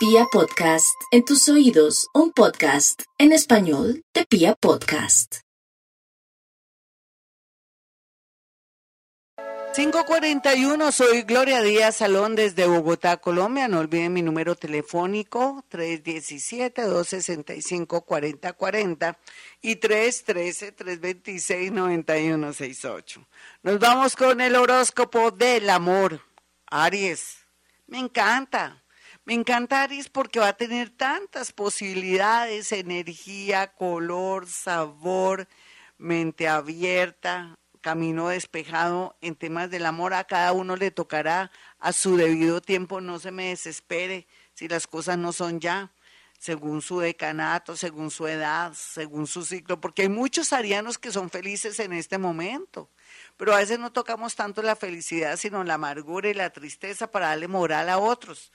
Pia Podcast, en tus oídos, un podcast en español de Pia Podcast. 541, soy Gloria Díaz Salón desde Bogotá, Colombia. No olviden mi número telefónico 317-265-4040 y 313-326-9168. Nos vamos con el horóscopo del amor. Aries, me encanta. Me encanta Aries porque va a tener tantas posibilidades, energía, color, sabor, mente abierta, camino despejado en temas del amor. A cada uno le tocará a su debido tiempo, no se me desespere si las cosas no son ya, según su decanato, según su edad, según su ciclo, porque hay muchos arianos que son felices en este momento. Pero a veces no tocamos tanto la felicidad, sino la amargura y la tristeza para darle moral a otros.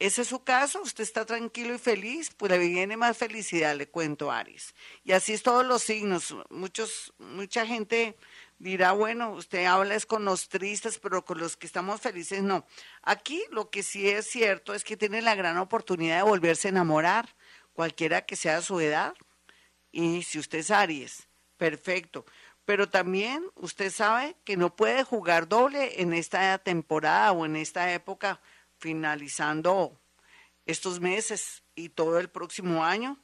Ese es su caso, usted está tranquilo y feliz, pues le viene más felicidad, le cuento Aries. Y así es todos los signos. Muchos, mucha gente dirá, bueno, usted habla es con los tristes, pero con los que estamos felices no. Aquí lo que sí es cierto es que tiene la gran oportunidad de volverse a enamorar, cualquiera que sea su edad. Y si usted es Aries, perfecto. Pero también usted sabe que no puede jugar doble en esta temporada o en esta época, finalizando estos meses y todo el próximo año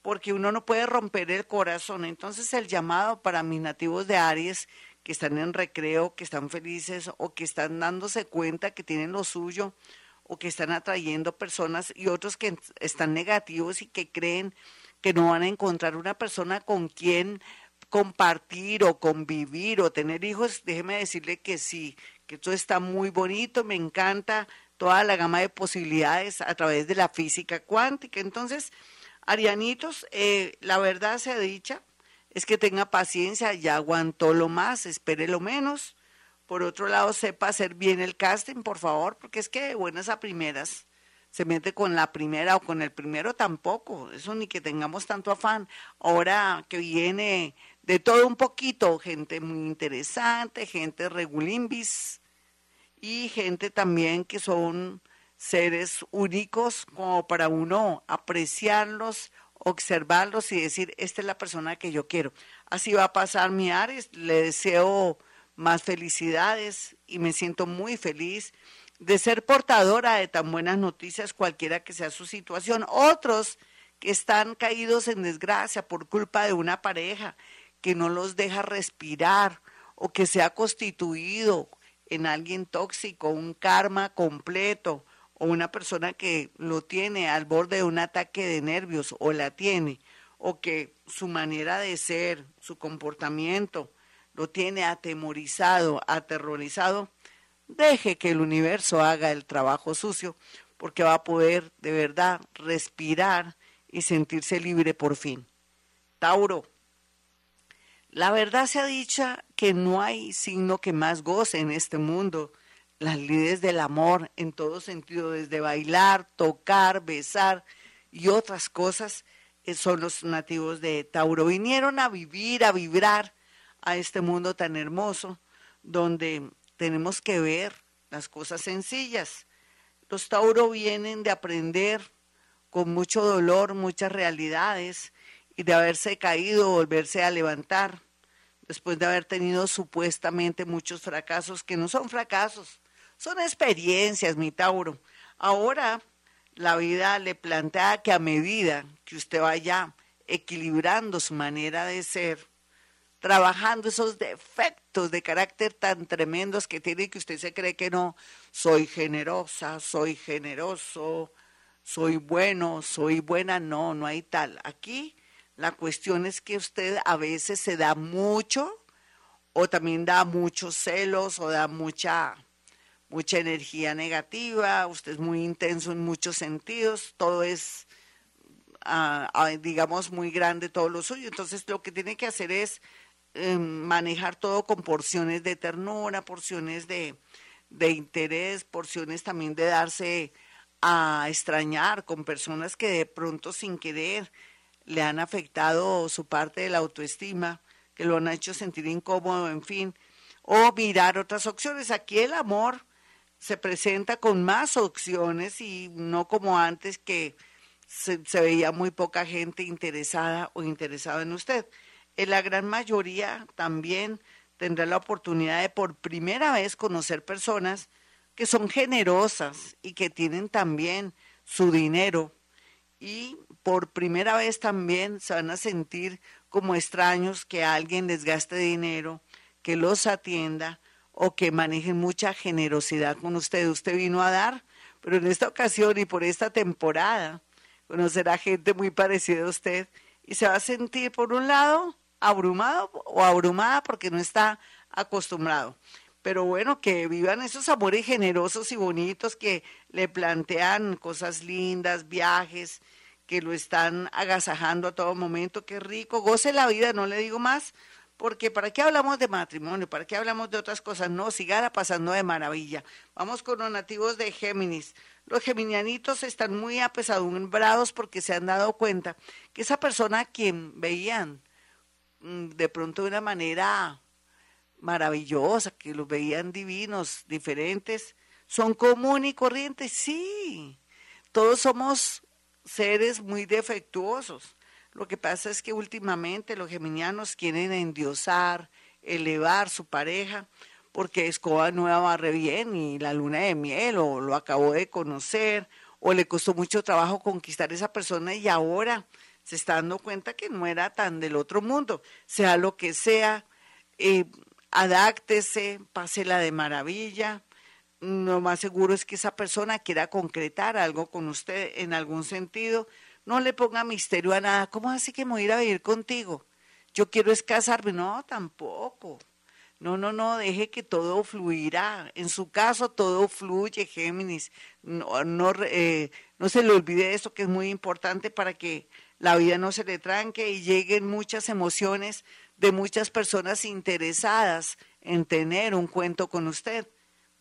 porque uno no puede romper el corazón. Entonces el llamado para mis nativos de Aries que están en recreo, que están felices o que están dándose cuenta que tienen lo suyo o que están atrayendo personas y otros que están negativos y que creen que no van a encontrar una persona con quien compartir o convivir o tener hijos, déjeme decirle que sí, que esto está muy bonito, me encanta toda la gama de posibilidades a través de la física cuántica. Entonces, Arianitos, eh, la verdad sea dicha, es que tenga paciencia, ya aguantó lo más, espere lo menos. Por otro lado, sepa hacer bien el casting, por favor, porque es que de buenas a primeras se mete con la primera o con el primero tampoco, eso ni que tengamos tanto afán. Ahora que viene de todo un poquito, gente muy interesante, gente regulimbis y gente también que son seres únicos como para uno apreciarlos, observarlos y decir, esta es la persona que yo quiero. Así va a pasar mi Ares, le deseo más felicidades y me siento muy feliz de ser portadora de tan buenas noticias, cualquiera que sea su situación. Otros que están caídos en desgracia por culpa de una pareja que no los deja respirar o que se ha constituido en alguien tóxico, un karma completo o una persona que lo tiene al borde de un ataque de nervios o la tiene, o que su manera de ser, su comportamiento lo tiene atemorizado, aterrorizado, deje que el universo haga el trabajo sucio, porque va a poder de verdad respirar y sentirse libre por fin. Tauro, la verdad se ha dicha que no hay signo que más goce en este mundo las lides del amor en todo sentido, desde bailar, tocar, besar y otras cosas, eh, son los nativos de Tauro. Vinieron a vivir, a vibrar a este mundo tan hermoso, donde tenemos que ver las cosas sencillas. Los Tauro vienen de aprender con mucho dolor muchas realidades y de haberse caído, volverse a levantar, después de haber tenido supuestamente muchos fracasos que no son fracasos, son experiencias, mi Tauro. Ahora la vida le plantea que a medida que usted vaya equilibrando su manera de ser, trabajando esos defectos de carácter tan tremendos que tiene que usted se cree que no, soy generosa, soy generoso, soy bueno, soy buena, no, no hay tal. Aquí la cuestión es que usted a veces se da mucho o también da muchos celos o da mucha mucha energía negativa, usted es muy intenso en muchos sentidos, todo es, ah, digamos, muy grande todo lo suyo. Entonces lo que tiene que hacer es em, manejar todo con porciones de ternura, porciones de, de interés, porciones también de darse a extrañar con personas que de pronto sin querer le han afectado su parte de la autoestima, que lo han hecho sentir incómodo, en fin, o mirar otras opciones. Aquí el amor se presenta con más opciones y no como antes que se, veía muy poca gente interesada o interesada en usted. En la gran mayoría también tendrá la oportunidad de por primera vez conocer personas que son generosas y que tienen también su dinero y por primera vez también se van a sentir como extraños que alguien les gaste dinero, que los atienda o que manejen mucha generosidad con usted. Usted vino a dar, pero en esta ocasión y por esta temporada conocerá gente muy parecida a usted y se va a sentir por un lado abrumado o abrumada porque no está acostumbrado pero bueno, que vivan esos amores generosos y bonitos que le plantean cosas lindas, viajes, que lo están agasajando a todo momento, qué rico, goce la vida, no le digo más, porque ¿para qué hablamos de matrimonio? ¿Para qué hablamos de otras cosas? No, siga pasando de maravilla. Vamos con los nativos de Géminis. Los geminianitos están muy apesadumbrados porque se han dado cuenta que esa persona a quien veían mm, de pronto de una manera maravillosa, que los veían divinos, diferentes, son común y corrientes, sí. Todos somos seres muy defectuosos. Lo que pasa es que últimamente los geminianos quieren endiosar, elevar su pareja, porque escoba nueva barre bien y la luna de miel, o lo acabó de conocer, o le costó mucho trabajo conquistar esa persona y ahora se está dando cuenta que no era tan del otro mundo, sea lo que sea, eh, adáctese, pásela de maravilla. Lo más seguro es que esa persona quiera concretar algo con usted en algún sentido. No le ponga misterio a nada. ¿Cómo así que me voy a ir a vivir contigo? Yo quiero es casarme. No, tampoco. No, no, no, deje que todo fluirá. En su caso, todo fluye, Géminis. No, no, eh, no se le olvide eso que es muy importante para que la vida no se le tranque y lleguen muchas emociones de muchas personas interesadas en tener un cuento con usted.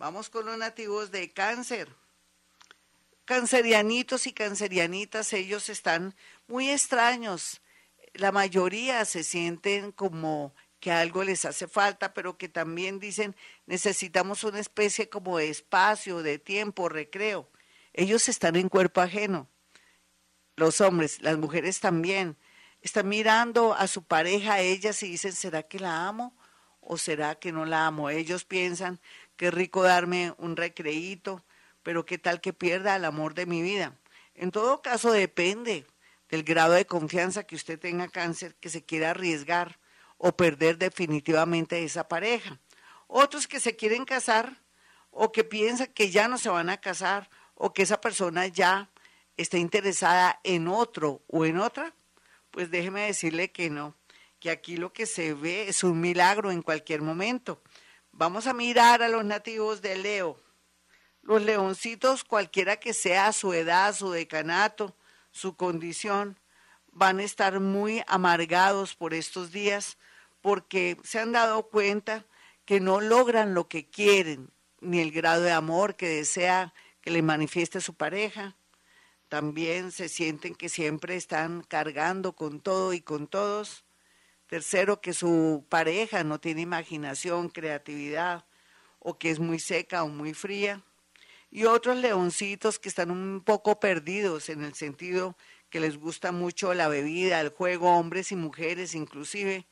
Vamos con los nativos de cáncer. Cancerianitos y cancerianitas, ellos están muy extraños. La mayoría se sienten como que algo les hace falta, pero que también dicen necesitamos una especie como de espacio, de tiempo, recreo. Ellos están en cuerpo ajeno. Los hombres, las mujeres también están mirando a su pareja, a ellas y dicen, ¿será que la amo o será que no la amo? Ellos piensan, qué rico darme un recreíto, pero qué tal que pierda el amor de mi vida. En todo caso depende del grado de confianza que usted tenga cáncer, que se quiera arriesgar o perder definitivamente esa pareja. Otros que se quieren casar o que piensan que ya no se van a casar o que esa persona ya está interesada en otro o en otra, pues déjeme decirle que no, que aquí lo que se ve es un milagro en cualquier momento. Vamos a mirar a los nativos de Leo. Los leoncitos, cualquiera que sea su edad, su decanato, su condición, van a estar muy amargados por estos días porque se han dado cuenta que no logran lo que quieren, ni el grado de amor que desea que le manifieste su pareja, también se sienten que siempre están cargando con todo y con todos. Tercero, que su pareja no tiene imaginación, creatividad, o que es muy seca o muy fría. Y otros leoncitos que están un poco perdidos en el sentido que les gusta mucho la bebida, el juego, hombres y mujeres inclusive.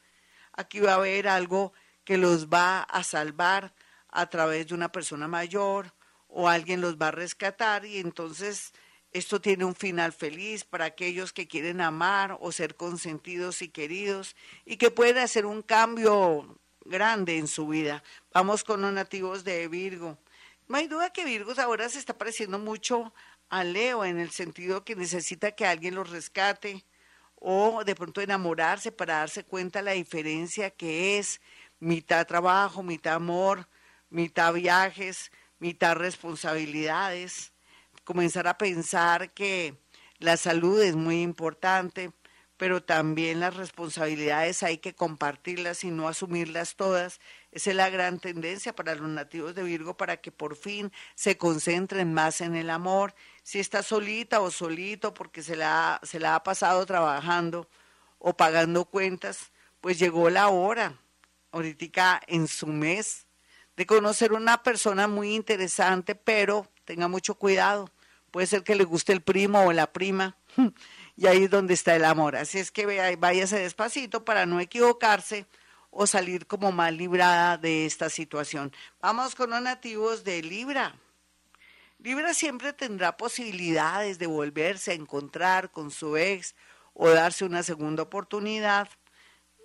Aquí va a haber algo que los va a salvar a través de una persona mayor o alguien los va a rescatar y entonces esto tiene un final feliz para aquellos que quieren amar o ser consentidos y queridos y que pueden hacer un cambio grande en su vida. Vamos con los nativos de Virgo. No hay duda que Virgo ahora se está pareciendo mucho a Leo en el sentido que necesita que alguien los rescate o de pronto enamorarse para darse cuenta la diferencia que es mitad trabajo, mitad amor, mitad viajes, mitad responsabilidades comenzar a pensar que la salud es muy importante, pero también las responsabilidades hay que compartirlas y no asumirlas todas. Esa es la gran tendencia para los nativos de Virgo para que por fin se concentren más en el amor. Si está solita o solito porque se la, se la ha pasado trabajando o pagando cuentas, pues llegó la hora, ahorita en su mes de conocer una persona muy interesante, pero tenga mucho cuidado. Puede ser que le guste el primo o la prima. Y ahí es donde está el amor. Así es que váyase despacito para no equivocarse o salir como mal librada de esta situación. Vamos con los nativos de Libra. Libra siempre tendrá posibilidades de volverse a encontrar con su ex o darse una segunda oportunidad.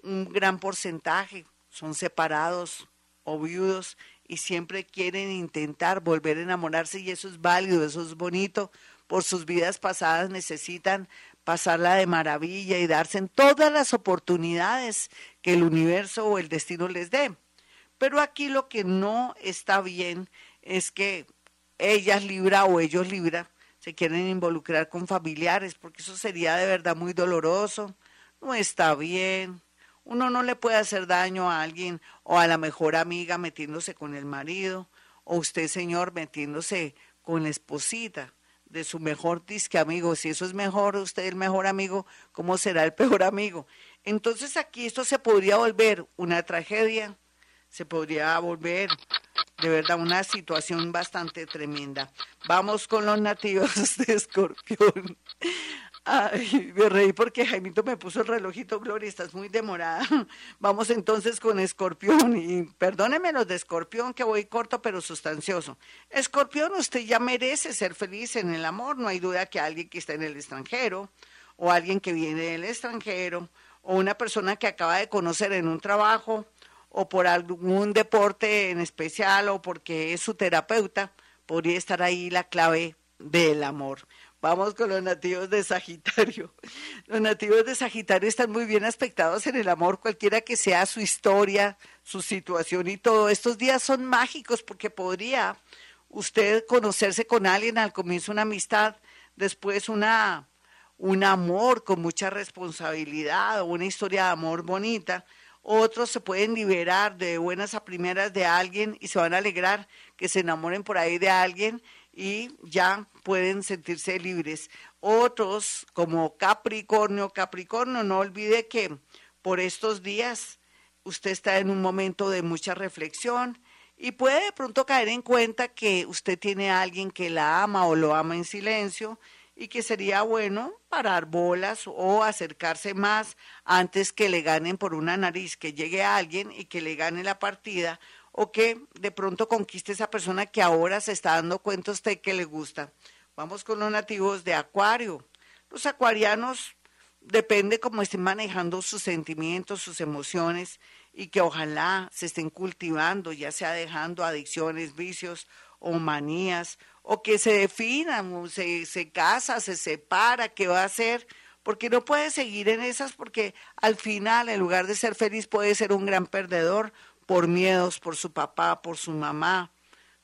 Un gran porcentaje son separados o viudos y siempre quieren intentar volver a enamorarse y eso es válido, eso es bonito. Por sus vidas pasadas necesitan pasarla de maravilla y darse en todas las oportunidades que el universo o el destino les dé. Pero aquí lo que no está bien es que ellas Libra o ellos Libra se quieren involucrar con familiares, porque eso sería de verdad muy doloroso. No está bien. Uno no le puede hacer daño a alguien o a la mejor amiga metiéndose con el marido, o usted, señor, metiéndose con la esposita de su mejor disque amigo. Si eso es mejor, usted el mejor amigo, ¿cómo será el peor amigo? Entonces aquí esto se podría volver una tragedia, se podría volver de verdad una situación bastante tremenda. Vamos con los nativos de Escorpión. Ay, me reí porque Jaimito me puso el relojito, Gloria, estás muy demorada. Vamos entonces con Escorpión y perdóneme los de Escorpión que voy corto pero sustancioso. Escorpión, usted ya merece ser feliz en el amor, no hay duda que alguien que está en el extranjero o alguien que viene del extranjero o una persona que acaba de conocer en un trabajo o por algún deporte en especial o porque es su terapeuta, podría estar ahí la clave del amor. Vamos con los nativos de Sagitario. Los nativos de Sagitario están muy bien aspectados en el amor, cualquiera que sea su historia, su situación y todo. Estos días son mágicos porque podría usted conocerse con alguien al comienzo una amistad, después una un amor con mucha responsabilidad o una historia de amor bonita. Otros se pueden liberar de buenas a primeras de alguien y se van a alegrar que se enamoren por ahí de alguien y ya pueden sentirse libres. Otros, como Capricornio, Capricornio, no olvide que por estos días usted está en un momento de mucha reflexión y puede de pronto caer en cuenta que usted tiene a alguien que la ama o lo ama en silencio y que sería bueno parar bolas o acercarse más antes que le ganen por una nariz, que llegue alguien y que le gane la partida o que de pronto conquiste esa persona que ahora se está dando cuenta usted que le gusta. Vamos con los nativos de Acuario. Los acuarianos depende cómo estén manejando sus sentimientos, sus emociones y que ojalá se estén cultivando, ya sea dejando adicciones, vicios o manías, o que se definan, se, se casa, se separa, qué va a hacer, porque no puede seguir en esas, porque al final, en lugar de ser feliz, puede ser un gran perdedor, por miedos, por su papá, por su mamá,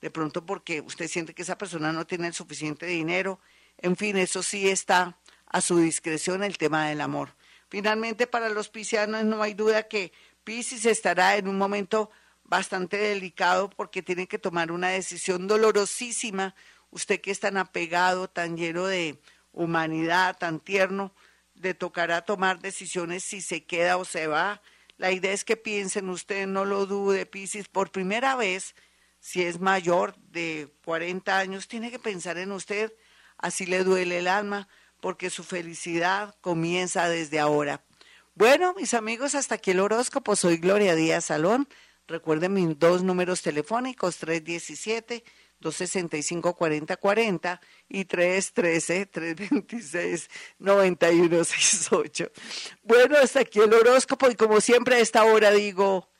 de pronto porque usted siente que esa persona no tiene el suficiente dinero. En fin, eso sí está a su discreción el tema del amor. Finalmente, para los piscianos no hay duda que Piscis estará en un momento bastante delicado porque tiene que tomar una decisión dolorosísima. Usted que es tan apegado, tan lleno de humanidad, tan tierno, le tocará tomar decisiones si se queda o se va, la idea es que piensen usted, no lo dude, Piscis, por primera vez, si es mayor de 40 años, tiene que pensar en usted, así le duele el alma, porque su felicidad comienza desde ahora. Bueno, mis amigos, hasta aquí el horóscopo. Soy Gloria Díaz Salón. Recuerden mis dos números telefónicos, 317 265-4040 y 313-326-9168. Bueno, hasta aquí el horóscopo y como siempre a esta hora digo,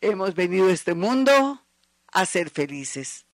hemos venido a este mundo a ser felices.